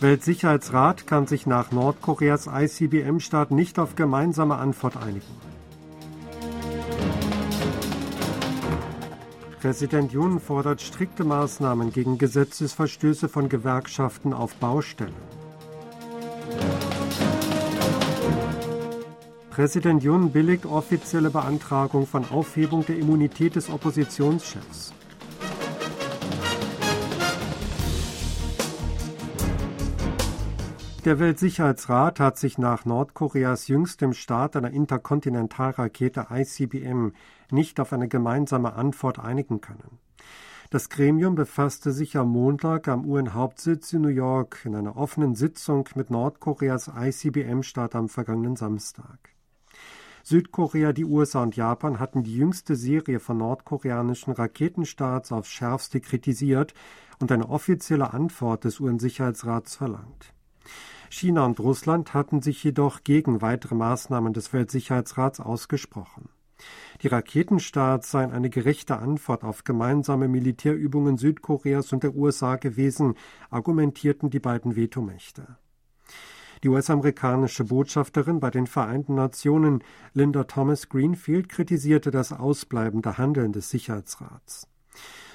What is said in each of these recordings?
Weltsicherheitsrat kann sich nach Nordkoreas ICBM-Start nicht auf gemeinsame Antwort einigen. Präsident Jun fordert strikte Maßnahmen gegen Gesetzesverstöße von Gewerkschaften auf Baustellen. Präsident Jun billigt offizielle Beantragung von Aufhebung der Immunität des Oppositionschefs. Der Weltsicherheitsrat hat sich nach Nordkoreas jüngstem Start einer Interkontinentalrakete ICBM nicht auf eine gemeinsame Antwort einigen können. Das Gremium befasste sich am Montag am UN-Hauptsitz in New York in einer offenen Sitzung mit Nordkoreas ICBM-Start am vergangenen Samstag. Südkorea, die USA und Japan hatten die jüngste Serie von nordkoreanischen Raketenstarts aufs schärfste kritisiert und eine offizielle Antwort des UN-Sicherheitsrats verlangt. China und Russland hatten sich jedoch gegen weitere Maßnahmen des Weltsicherheitsrats ausgesprochen. Die Raketenstarts seien eine gerechte Antwort auf gemeinsame Militärübungen Südkoreas und der USA gewesen, argumentierten die beiden Vetomächte. Die US-amerikanische Botschafterin bei den Vereinten Nationen, Linda Thomas Greenfield, kritisierte das ausbleibende Handeln des Sicherheitsrats.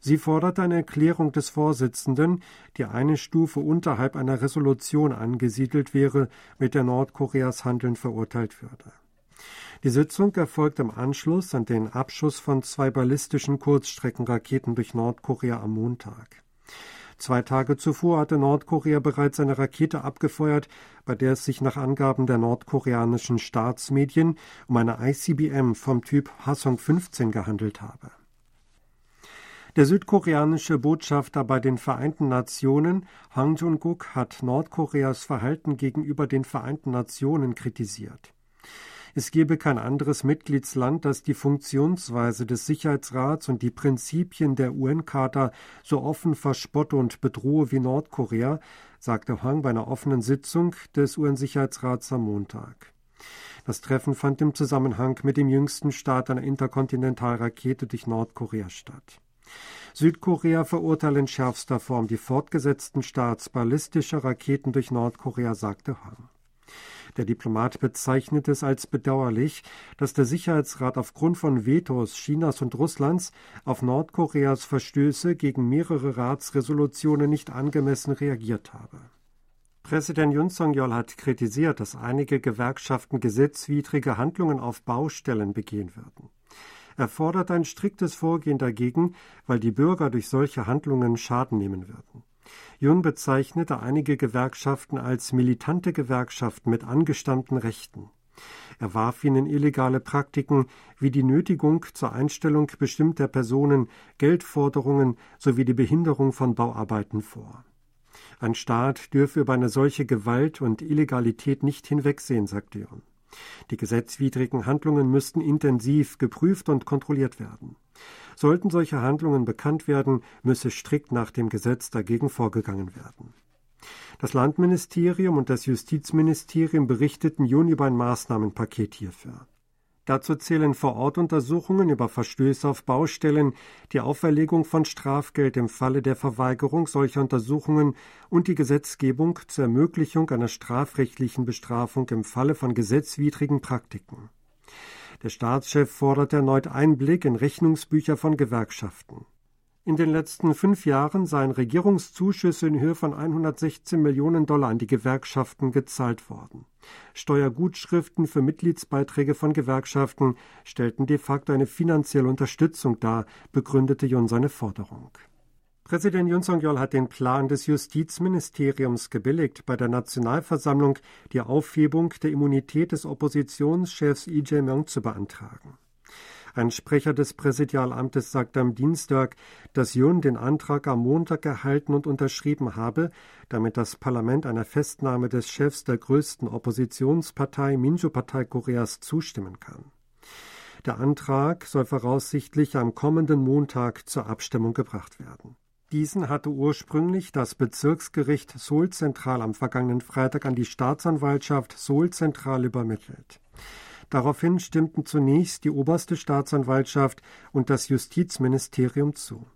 Sie forderte eine Erklärung des Vorsitzenden, die eine Stufe unterhalb einer Resolution angesiedelt wäre, mit der Nordkoreas Handeln verurteilt würde. Die Sitzung erfolgt im Anschluss an den Abschuss von zwei ballistischen Kurzstreckenraketen durch Nordkorea am Montag. Zwei Tage zuvor hatte Nordkorea bereits eine Rakete abgefeuert, bei der es sich nach Angaben der nordkoreanischen Staatsmedien um eine ICBM vom Typ Hwasong 15 gehandelt habe. Der südkoreanische Botschafter bei den Vereinten Nationen, Hang Jung-guk, hat Nordkoreas Verhalten gegenüber den Vereinten Nationen kritisiert. Es gebe kein anderes Mitgliedsland, das die Funktionsweise des Sicherheitsrats und die Prinzipien der UN-Charta so offen verspotte und bedrohe wie Nordkorea, sagte Hang bei einer offenen Sitzung des UN-Sicherheitsrats am Montag. Das Treffen fand im Zusammenhang mit dem jüngsten Start einer Interkontinentalrakete durch Nordkorea statt. Südkorea verurteile in schärfster Form die fortgesetzten Starts ballistischer Raketen durch Nordkorea, sagte Hang. Der Diplomat bezeichnete es als bedauerlich, dass der Sicherheitsrat aufgrund von Vetos Chinas und Russlands auf Nordkoreas Verstöße gegen mehrere Ratsresolutionen nicht angemessen reagiert habe. Präsident Yun Song-yeol hat kritisiert, dass einige Gewerkschaften gesetzwidrige Handlungen auf Baustellen begehen würden. Er fordert ein striktes Vorgehen dagegen, weil die Bürger durch solche Handlungen Schaden nehmen würden. Jun bezeichnete einige Gewerkschaften als militante Gewerkschaften mit angestammten Rechten. Er warf ihnen illegale Praktiken wie die Nötigung zur Einstellung bestimmter Personen, Geldforderungen sowie die Behinderung von Bauarbeiten vor. Ein Staat dürfe über eine solche Gewalt und Illegalität nicht hinwegsehen, sagte Jun. Die gesetzwidrigen Handlungen müssten intensiv geprüft und kontrolliert werden. Sollten solche Handlungen bekannt werden, müsse strikt nach dem Gesetz dagegen vorgegangen werden. Das Landministerium und das Justizministerium berichteten Juni über ein Maßnahmenpaket hierfür. Dazu zählen Vorortuntersuchungen über Verstöße auf Baustellen, die Auferlegung von Strafgeld im Falle der Verweigerung solcher Untersuchungen und die Gesetzgebung zur Ermöglichung einer strafrechtlichen Bestrafung im Falle von gesetzwidrigen Praktiken. Der Staatschef fordert erneut Einblick in Rechnungsbücher von Gewerkschaften. In den letzten fünf Jahren seien Regierungszuschüsse in Höhe von 116 Millionen Dollar an die Gewerkschaften gezahlt worden. Steuergutschriften für Mitgliedsbeiträge von Gewerkschaften stellten de facto eine finanzielle Unterstützung dar, begründete Jun seine Forderung. Präsident Yun Song-yeol hat den Plan des Justizministeriums gebilligt, bei der Nationalversammlung die Aufhebung der Immunität des Oppositionschefs Lee Jae-myung zu beantragen. Ein Sprecher des Präsidialamtes sagte am Dienstag, dass Jun den Antrag am Montag erhalten und unterschrieben habe, damit das Parlament einer Festnahme des Chefs der größten Oppositionspartei Minju-Partei Koreas zustimmen kann. Der Antrag soll voraussichtlich am kommenden Montag zur Abstimmung gebracht werden. Diesen hatte ursprünglich das Bezirksgericht Seoul Zentral am vergangenen Freitag an die Staatsanwaltschaft Seoul Zentral übermittelt. Daraufhin stimmten zunächst die oberste Staatsanwaltschaft und das Justizministerium zu.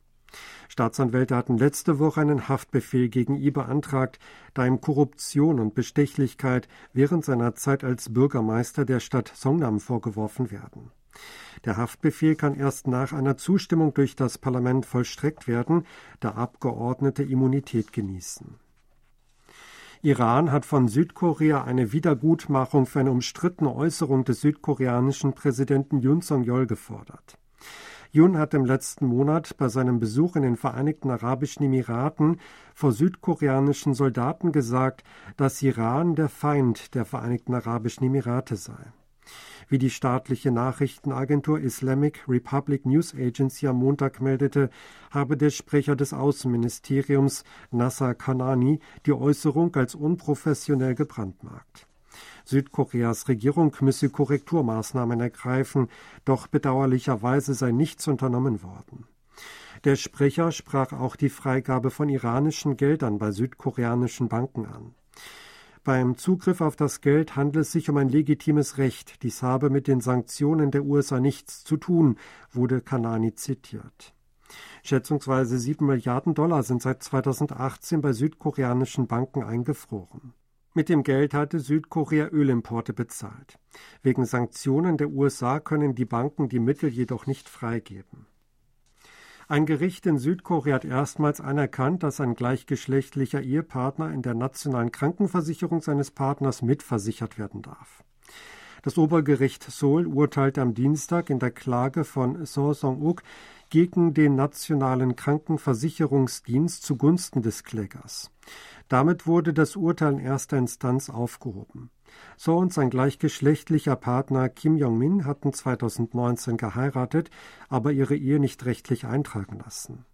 Staatsanwälte hatten letzte Woche einen Haftbefehl gegen ihn beantragt, da ihm Korruption und Bestechlichkeit während seiner Zeit als Bürgermeister der Stadt Songnam vorgeworfen werden. Der Haftbefehl kann erst nach einer Zustimmung durch das Parlament vollstreckt werden, da Abgeordnete Immunität genießen. Iran hat von Südkorea eine Wiedergutmachung für eine umstrittene Äußerung des südkoreanischen Präsidenten Yoon Song-yeol gefordert. Yoon hat im letzten Monat bei seinem Besuch in den Vereinigten Arabischen Emiraten vor südkoreanischen Soldaten gesagt, dass Iran der Feind der Vereinigten Arabischen Emirate sei. Wie die staatliche Nachrichtenagentur Islamic Republic News Agency am Montag meldete, habe der Sprecher des Außenministeriums Nasser Kanani die Äußerung als unprofessionell gebrandmarkt. Südkoreas Regierung müsse Korrekturmaßnahmen ergreifen, doch bedauerlicherweise sei nichts unternommen worden. Der Sprecher sprach auch die Freigabe von iranischen Geldern bei südkoreanischen Banken an. Beim Zugriff auf das Geld handelt es sich um ein legitimes Recht. Dies habe mit den Sanktionen der USA nichts zu tun, wurde Kanani zitiert. Schätzungsweise sieben Milliarden Dollar sind seit 2018 bei südkoreanischen Banken eingefroren. Mit dem Geld hatte Südkorea Ölimporte bezahlt. Wegen Sanktionen der USA können die Banken die Mittel jedoch nicht freigeben. Ein Gericht in Südkorea hat erstmals anerkannt, dass ein gleichgeschlechtlicher Ehepartner in der nationalen Krankenversicherung seines Partners mitversichert werden darf. Das Obergericht Seoul urteilte am Dienstag in der Klage von So Song-uk gegen den Nationalen Krankenversicherungsdienst zugunsten des Klägers. Damit wurde das Urteil in erster Instanz aufgehoben. So und sein gleichgeschlechtlicher Partner Kim Jong-min hatten 2019 geheiratet, aber ihre Ehe nicht rechtlich eintragen lassen.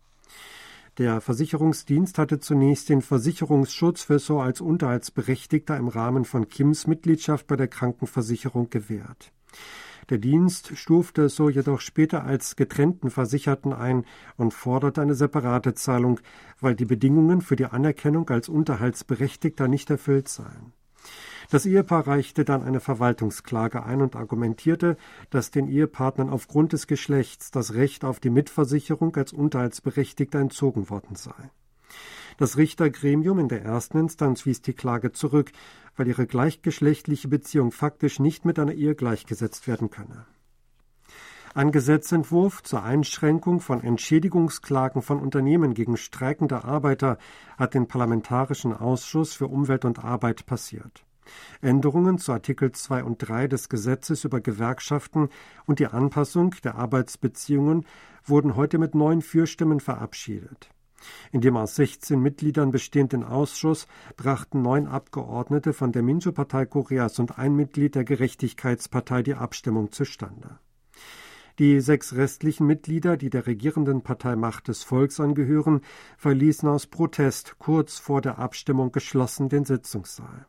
Der Versicherungsdienst hatte zunächst den Versicherungsschutz für So als Unterhaltsberechtigter im Rahmen von Kims Mitgliedschaft bei der Krankenversicherung gewährt. Der Dienst stufte So jedoch später als getrennten Versicherten ein und forderte eine separate Zahlung, weil die Bedingungen für die Anerkennung als Unterhaltsberechtigter nicht erfüllt seien. Das Ehepaar reichte dann eine Verwaltungsklage ein und argumentierte, dass den Ehepartnern aufgrund des Geschlechts das Recht auf die Mitversicherung als Unterhaltsberechtigter entzogen worden sei. Das Richtergremium in der ersten Instanz wies die Klage zurück, weil ihre gleichgeschlechtliche Beziehung faktisch nicht mit einer Ehe gleichgesetzt werden könne. Ein Gesetzentwurf zur Einschränkung von Entschädigungsklagen von Unternehmen gegen streikende Arbeiter hat den Parlamentarischen Ausschuss für Umwelt und Arbeit passiert. Änderungen zu Artikel 2 und 3 des Gesetzes über Gewerkschaften und die Anpassung der Arbeitsbeziehungen wurden heute mit neun Fürstimmen verabschiedet. In dem aus 16 Mitgliedern bestehenden Ausschuss brachten neun Abgeordnete von der Minjo-Partei Koreas und ein Mitglied der Gerechtigkeitspartei die Abstimmung zustande. Die sechs restlichen Mitglieder, die der regierenden Partei Macht des Volks angehören, verließen aus Protest kurz vor der Abstimmung geschlossen den Sitzungssaal.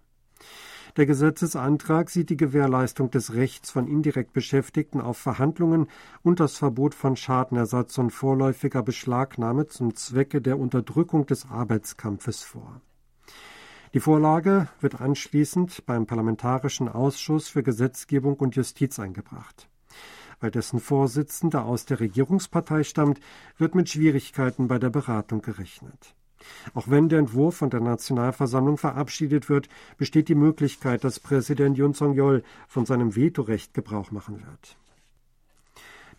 Der Gesetzesantrag sieht die Gewährleistung des Rechts von indirekt Beschäftigten auf Verhandlungen und das Verbot von Schadenersatz und vorläufiger Beschlagnahme zum Zwecke der Unterdrückung des Arbeitskampfes vor. Die Vorlage wird anschließend beim Parlamentarischen Ausschuss für Gesetzgebung und Justiz eingebracht. Weil dessen Vorsitzender aus der Regierungspartei stammt, wird mit Schwierigkeiten bei der Beratung gerechnet. Auch wenn der Entwurf von der Nationalversammlung verabschiedet wird, besteht die Möglichkeit, dass Präsident Yun Song-yeol von seinem Vetorecht Gebrauch machen wird.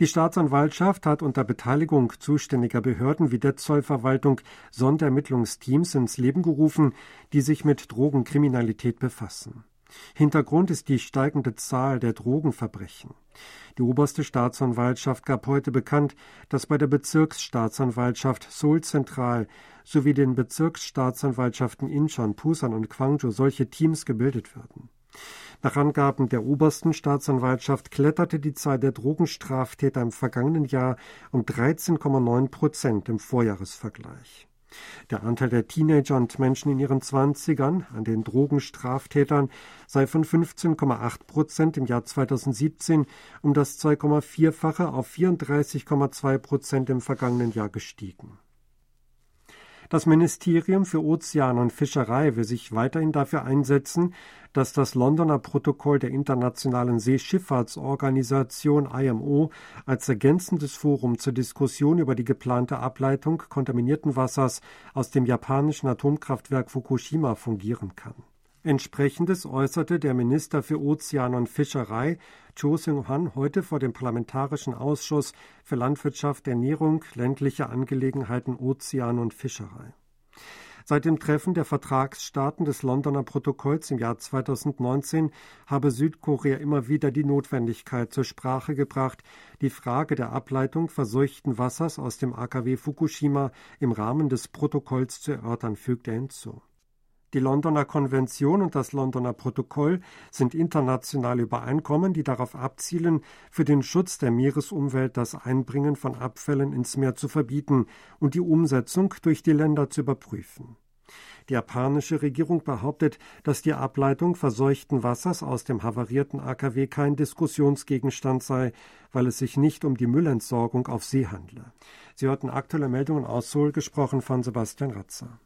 Die Staatsanwaltschaft hat unter Beteiligung zuständiger Behörden wie der Zollverwaltung Sonderermittlungsteams ins Leben gerufen, die sich mit Drogenkriminalität befassen. Hintergrund ist die steigende Zahl der Drogenverbrechen. Die oberste Staatsanwaltschaft gab heute bekannt, dass bei der Bezirksstaatsanwaltschaft Seoul Zentral sowie den Bezirksstaatsanwaltschaften Incheon, Pusan und Gwangju solche Teams gebildet werden. Nach Angaben der obersten Staatsanwaltschaft kletterte die Zahl der Drogenstraftäter im vergangenen Jahr um 13,9 Prozent im Vorjahresvergleich. Der Anteil der Teenager und Menschen in ihren Zwanzigern an den Drogenstraftätern sei von 15,8 Prozent im Jahr 2017 um das 2,4-fache auf 34,2 Prozent im vergangenen Jahr gestiegen. Das Ministerium für Ozean und Fischerei will sich weiterhin dafür einsetzen, dass das Londoner Protokoll der Internationalen Seeschifffahrtsorganisation IMO als ergänzendes Forum zur Diskussion über die geplante Ableitung kontaminierten Wassers aus dem japanischen Atomkraftwerk Fukushima fungieren kann. Entsprechendes äußerte der Minister für Ozean und Fischerei Cho Seung-han heute vor dem Parlamentarischen Ausschuss für Landwirtschaft, Ernährung, ländliche Angelegenheiten, Ozean und Fischerei. Seit dem Treffen der Vertragsstaaten des Londoner Protokolls im Jahr 2019 habe Südkorea immer wieder die Notwendigkeit zur Sprache gebracht, die Frage der Ableitung verseuchten Wassers aus dem AKW Fukushima im Rahmen des Protokolls zu erörtern, fügt er hinzu. Die Londoner Konvention und das Londoner Protokoll sind internationale Übereinkommen, die darauf abzielen, für den Schutz der Meeresumwelt das Einbringen von Abfällen ins Meer zu verbieten und die Umsetzung durch die Länder zu überprüfen. Die japanische Regierung behauptet, dass die Ableitung verseuchten Wassers aus dem havarierten AKW kein Diskussionsgegenstand sei, weil es sich nicht um die Müllentsorgung auf See handle. Sie hörten aktuelle Meldungen aus Seoul, gesprochen von Sebastian Ratzer.